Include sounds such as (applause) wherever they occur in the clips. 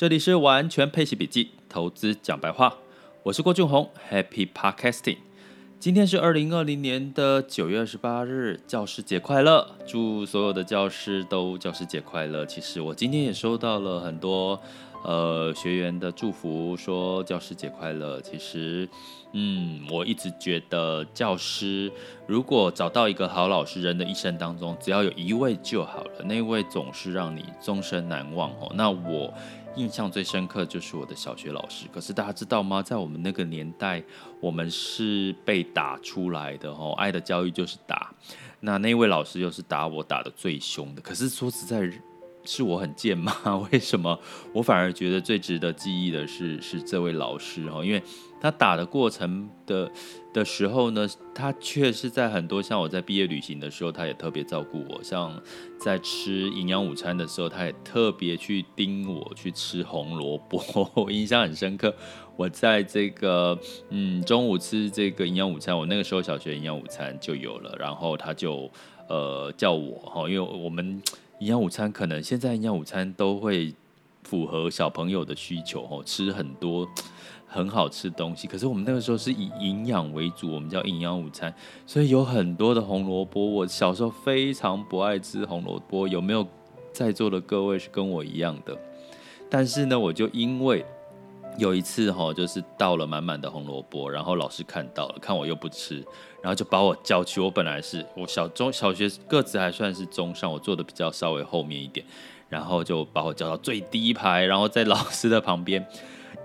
这里是完全配息笔记，投资讲白话，我是郭俊宏，Happy Podcasting。今天是二零二零年的九月二十八日，教师节快乐！祝所有的教师都教师节快乐。其实我今天也收到了很多。呃，学员的祝福说教师节快乐。其实，嗯，我一直觉得教师如果找到一个好老师，人的一生当中只要有一位就好了，那位总是让你终身难忘哦。那我印象最深刻就是我的小学老师。可是大家知道吗？在我们那个年代，我们是被打出来的哦。爱的教育就是打。那那位老师又是打我打得最凶的。可是说实在。是我很贱吗？(laughs) 为什么我反而觉得最值得记忆的是是这位老师哈？因为他打的过程的的时候呢，他却是在很多像我在毕业旅行的时候，他也特别照顾我。像在吃营养午餐的时候，他也特别去盯我去吃红萝卜，(laughs) 我印象很深刻。我在这个嗯中午吃这个营养午餐，我那个时候小学营养午餐就有了，然后他就呃叫我哈，因为我们。营养午餐可能现在营养午餐都会符合小朋友的需求哦，吃很多 (tsk) 很好吃的东西。可是我们那个时候是以营养为主，我们叫营养午餐，所以有很多的红萝卜。我小时候非常不爱吃红萝卜，有没有在座的各位是跟我一样的？但是呢，我就因为。有一次哈，就是倒了满满的红萝卜，然后老师看到了，看我又不吃，然后就把我叫去。我本来是我小中小学个子还算是中上，我坐的比较稍微后面一点，然后就把我叫到最低一排，然后在老师的旁边，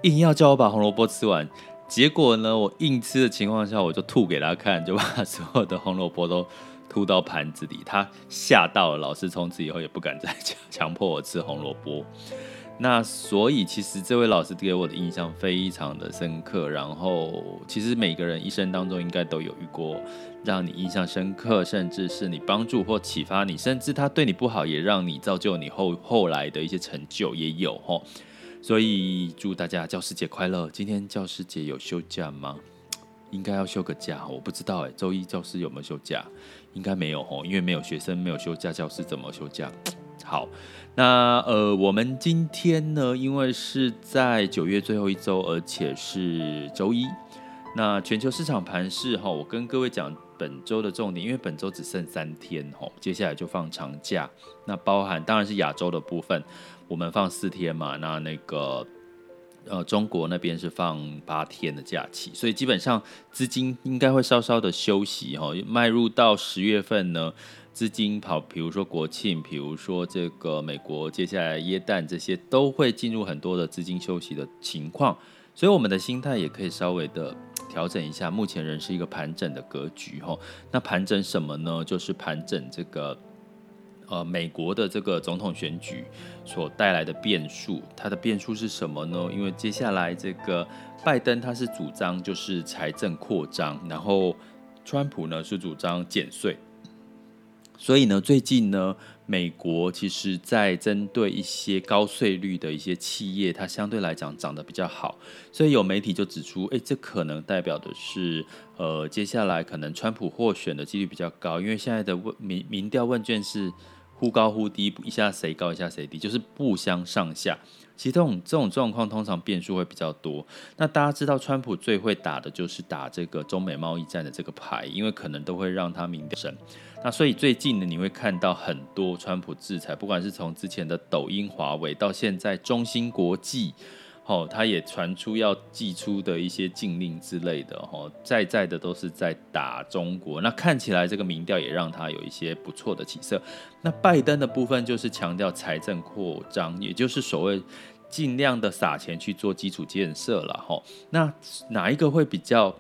硬要叫我把红萝卜吃完。结果呢，我硬吃的情况下，我就吐给他看，就把所有的红萝卜都吐到盘子里。他吓到了，老师从此以后也不敢再强迫我吃红萝卜。那所以，其实这位老师给我的印象非常的深刻。然后，其实每个人一生当中应该都有遇过让你印象深刻，甚至是你帮助或启发你，甚至他对你不好也让你造就你后后来的一些成就也有齁。所以祝大家教师节快乐！今天教师节有休假吗？应该要休个假，我不知道哎。周一教师有没有休假？应该没有齁，因为没有学生，没有休假，教师怎么休假？好，那呃，我们今天呢，因为是在九月最后一周，而且是周一。那全球市场盘势哈，我跟各位讲本周的重点，因为本周只剩三天哈，接下来就放长假。那包含当然是亚洲的部分，我们放四天嘛。那那个呃，中国那边是放八天的假期，所以基本上资金应该会稍稍的休息哈，迈入到十月份呢。资金跑，比如说国庆，比如说这个美国，接下来耶诞这些都会进入很多的资金休息的情况，所以我们的心态也可以稍微的 (tsk) 调整一下。目前仍是一个盘整的格局哈。那盘整什么呢？就是盘整这个呃美国的这个总统选举所带来的变数。它的变数是什么呢？因为接下来这个拜登他是主张就是财政扩张，然后川普呢是主张减税。所以呢，最近呢，美国其实在针对一些高税率的一些企业，它相对来讲涨得比较好。所以有媒体就指出，诶，这可能代表的是，呃，接下来可能川普获选的几率比较高，因为现在的问民民调问卷是忽高忽低，一下谁高一下谁低，就是不相上下。其实这种这种状况通常变数会比较多。那大家知道，川普最会打的就是打这个中美贸易战的这个牌，因为可能都会让他民调升。那所以最近呢，你会看到很多川普制裁，不管是从之前的抖音、华为，到现在中芯国际，哦，他也传出要祭出的一些禁令之类的，哦，在在的都是在打中国。那看起来这个民调也让他有一些不错的起色。那拜登的部分就是强调财政扩张，也就是所谓尽量的撒钱去做基础建设了，哈。那哪一个会比较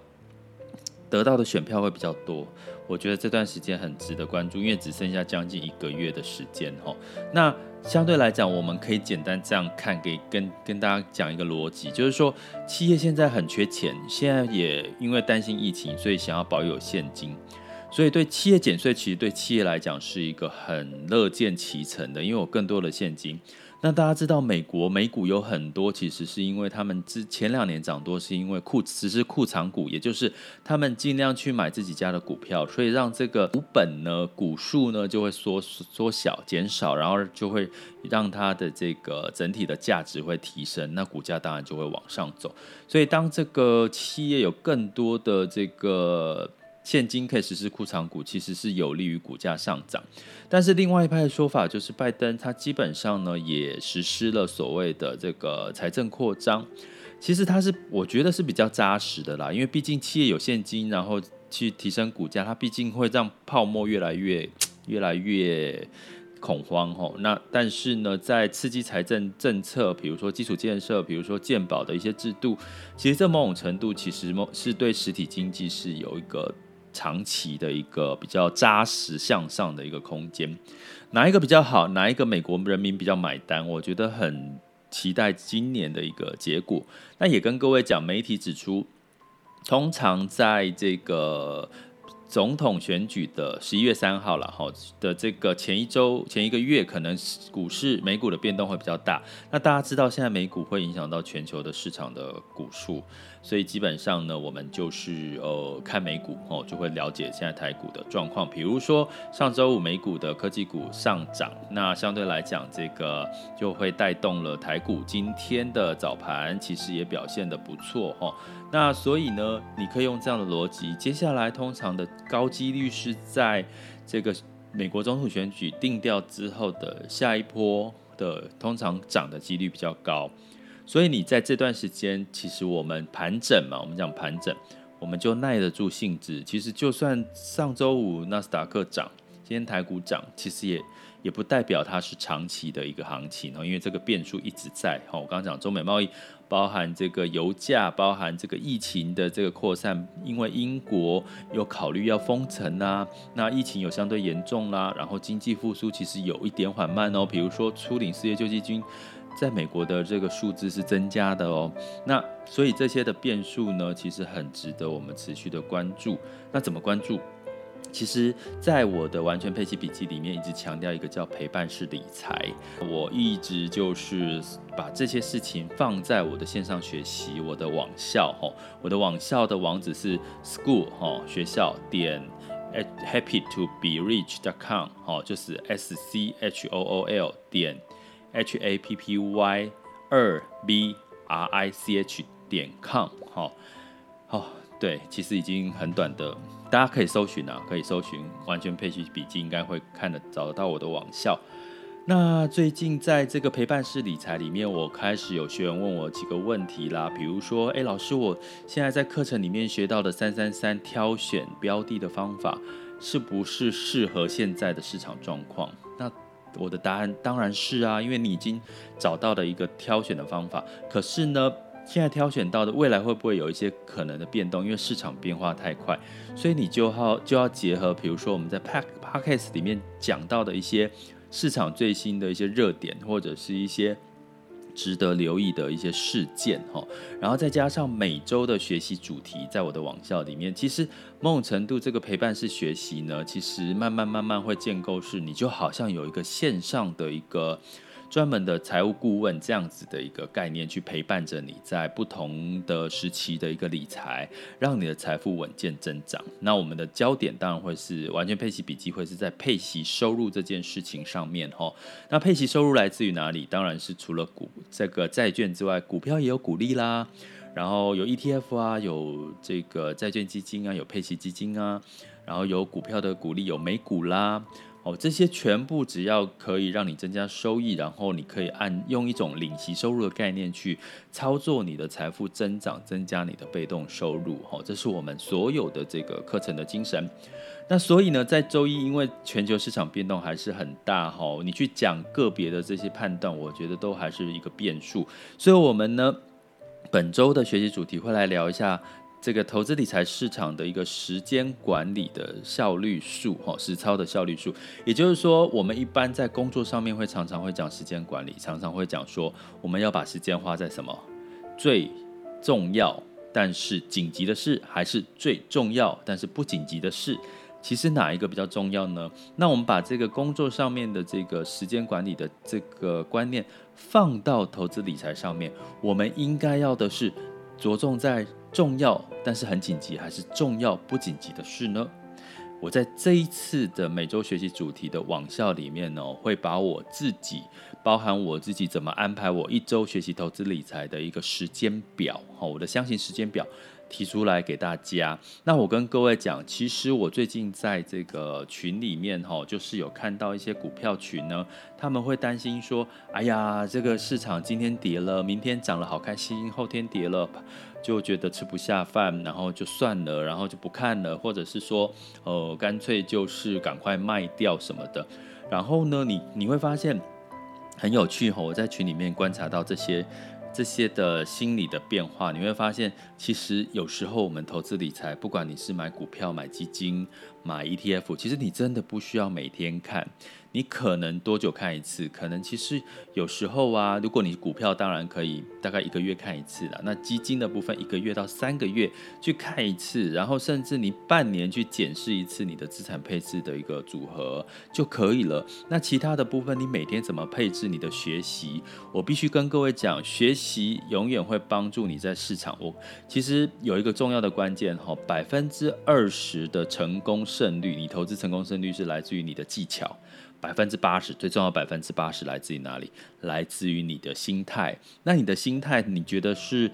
得到的选票会比较多？我觉得这段时间很值得关注，因为只剩下将近一个月的时间哈。那相对来讲，我们可以简单这样看，给跟跟大家讲一个逻辑，就是说企业现在很缺钱，现在也因为担心疫情，所以想要保有现金，所以对企业减税，其实对企业来讲是一个很乐见其成的，因为有更多的现金。那大家知道，美国美股有很多，其实是因为他们之前两年涨多，是因为库只是库藏股，也就是他们尽量去买自己家的股票，所以让这个股本呢、股数呢就会缩缩小、减少，然后就会让它的这个整体的价值会提升，那股价当然就会往上走。所以当这个企业有更多的这个现金可以实施库藏股，其实是有利于股价上涨。但是另外一派的说法就是，拜登他基本上呢也实施了所谓的这个财政扩张。其实他是我觉得是比较扎实的啦，因为毕竟企业有现金，然后去提升股价，它毕竟会让泡沫越来越 (tsk) 越来越恐慌吼。那但是呢，在刺激财政政策，比如说基础建设，比如说健保的一些制度，其实这某种程度其实某是对实体经济是有一个。长期的一个比较扎实向上的一个空间，哪一个比较好？哪一个美国人民比较买单？我觉得很期待今年的一个结果。那也跟各位讲，媒体指出，通常在这个。总统选举的十一月三号了哈的这个前一周前一个月，可能股市美股的变动会比较大。那大家知道，现在美股会影响到全球的市场的股数，所以基本上呢，我们就是呃看美股哦，就会了解现在台股的状况。比如说上周五美股的科技股上涨，那相对来讲，这个就会带动了台股今天的早盘其实也表现得不错哈。那所以呢，你可以用这样的逻辑，接下来通常的高几率是在这个美国总统选举定调之后的下一波的，通常涨的几率比较高。所以你在这段时间，其实我们盘整嘛，我们讲盘整，我们就耐得住性子。其实就算上周五纳斯达克涨，今天台股涨，其实也也不代表它是长期的一个行情哦，因为这个变数一直在。好，我刚刚讲中美贸易。包含这个油价，包含这个疫情的这个扩散，因为英国又考虑要封城啊，那疫情有相对严重啦，然后经济复苏其实有一点缓慢哦。比如说初领失业救济金，在美国的这个数字是增加的哦。那所以这些的变数呢，其实很值得我们持续的关注。那怎么关注？其实，在我的完全配息笔记里面，一直强调一个叫陪伴式理财。我一直就是把这些事情放在我的线上学习，我的网校哈，我的网校的网址是 school 哈学校点 happy to be rich dot com 哈，就是 s c h o o l 点 h a p p y 二 b r i c h 点 com 哈，好，对，其实已经很短的。大家可以搜寻啊，可以搜寻完全配息笔记，应该会看得找得到我的网校。那最近在这个陪伴式理财里面，我开始有学员问我几个问题啦，比如说，哎，老师，我现在在课程里面学到的三三三挑选标的的方法，是不是适合现在的市场状况？那我的答案当然是啊，因为你已经找到了一个挑选的方法，可是呢，现在挑选到的未来会不会有一些可能的变动？因为市场变化太快，所以你就要就要结合，比如说我们在 Pack Podcast 里面讲到的一些市场最新的一些热点，或者是一些值得留意的一些事件哈。然后再加上每周的学习主题，在我的网校里面，其实某种程度这个陪伴式学习呢，其实慢慢慢慢会建构，是你就好像有一个线上的一个。专门的财务顾问这样子的一个概念，去陪伴着你在不同的时期的一个理财，让你的财富稳健增长。那我们的焦点当然会是完全配息笔记，会是在配息收入这件事情上面哈。那配息收入来自于哪里？当然是除了股这个债券之外，股票也有股利啦，然后有 ETF 啊，有这个债券基金啊，有配息基金啊，然后有股票的股利，有美股啦。哦，这些全部只要可以让你增加收益，然后你可以按用一种领息收入的概念去操作你的财富增长，增加你的被动收入。哈，这是我们所有的这个课程的精神。那所以呢，在周一，因为全球市场变动还是很大，哈，你去讲个别的这些判断，我觉得都还是一个变数。所以，我们呢，本周的学习主题会来聊一下。这个投资理财市场的一个时间管理的效率数，哈，实操的效率数，也就是说，我们一般在工作上面会常常会讲时间管理，常常会讲说，我们要把时间花在什么最重要但是紧急的事，还是最重要但是不紧急的事。其实哪一个比较重要呢？那我们把这个工作上面的这个时间管理的这个观念放到投资理财上面，我们应该要的是着重在重要但是很紧急，还是重要不紧急的事呢？我在这一次的每周学习主题的网校里面呢，会把我自己，包含我自己怎么安排我一周学习投资理财的一个时间表，哈，我的相信时间表。提出来给大家。那我跟各位讲，其实我最近在这个群里面哈，就是有看到一些股票群呢，他们会担心说，哎呀，这个市场今天跌了，明天涨了，好开心；后天跌了，就觉得吃不下饭，然后就算了，然后就不看了，或者是说，呃，干脆就是赶快卖掉什么的。然后呢，你你会发现很有趣哈，我在群里面观察到这些。这些的心理的变化，你会发现，其实有时候我们投资理财，不管你是买股票、买基金、买 ETF，其实你真的不需要每天看。你可能多久看一次？可能其实有时候啊，如果你股票当然可以大概一个月看一次啦。那基金的部分一个月到三个月去看一次，然后甚至你半年去检视一次你的资产配置的一个组合就可以了。那其他的部分你每天怎么配置你的学习？我必须跟各位讲，学习永远会帮助你在市场。我其实有一个重要的关键哈，百分之二十的成功胜率，你投资成功胜率是来自于你的技巧。百分之八十，最重要百分之八十来自于哪里？来自于你的心态。那你的心态，你觉得是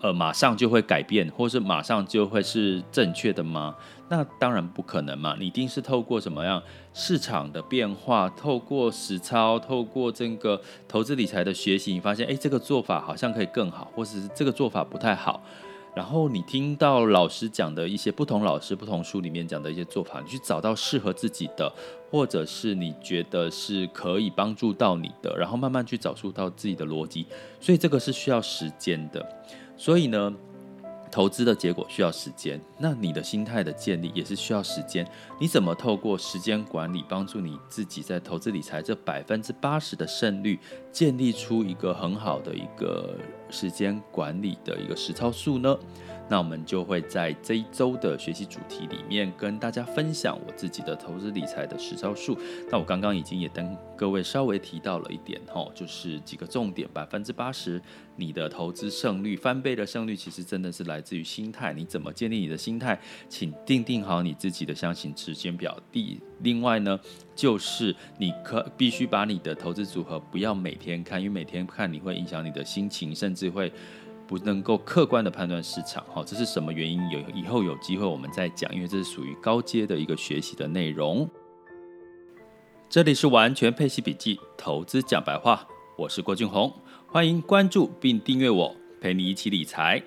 呃马上就会改变，或是马上就会是正确的吗？那当然不可能嘛！你一定是透过什么样市场的变化，透过实操，透过这个投资理财的学习，你发现诶，这个做法好像可以更好，或者是这个做法不太好。然后你听到老师讲的一些不同老师、不同书里面讲的一些做法，你去找到适合自己的，或者是你觉得是可以帮助到你的，然后慢慢去找出到自己的逻辑。所以这个是需要时间的。所以呢，投资的结果需要时间，那你的心态的建立也是需要时间。你怎么透过时间管理帮助你自己在投资理财这百分之八十的胜率，建立出一个很好的一个时间管理的一个实操术呢？那我们就会在这一周的学习主题里面跟大家分享我自己的投资理财的实操术。那我刚刚已经也跟各位稍微提到了一点哈，就是几个重点，百分之八十你的投资胜率翻倍的胜率，其实真的是来自于心态。你怎么建立你的心态？请定定好你自己的箱型时间表。第另外呢，就是你可必须把你的投资组合不要每天看，因为每天看你会影响你的心情，甚至会。不能够客观的判断市场，好，这是什么原因？有以后有机会我们再讲，因为这是属于高阶的一个学习的内容。这里是完全配息笔记，投资讲白话，我是郭俊宏，欢迎关注并订阅我，陪你一起理财。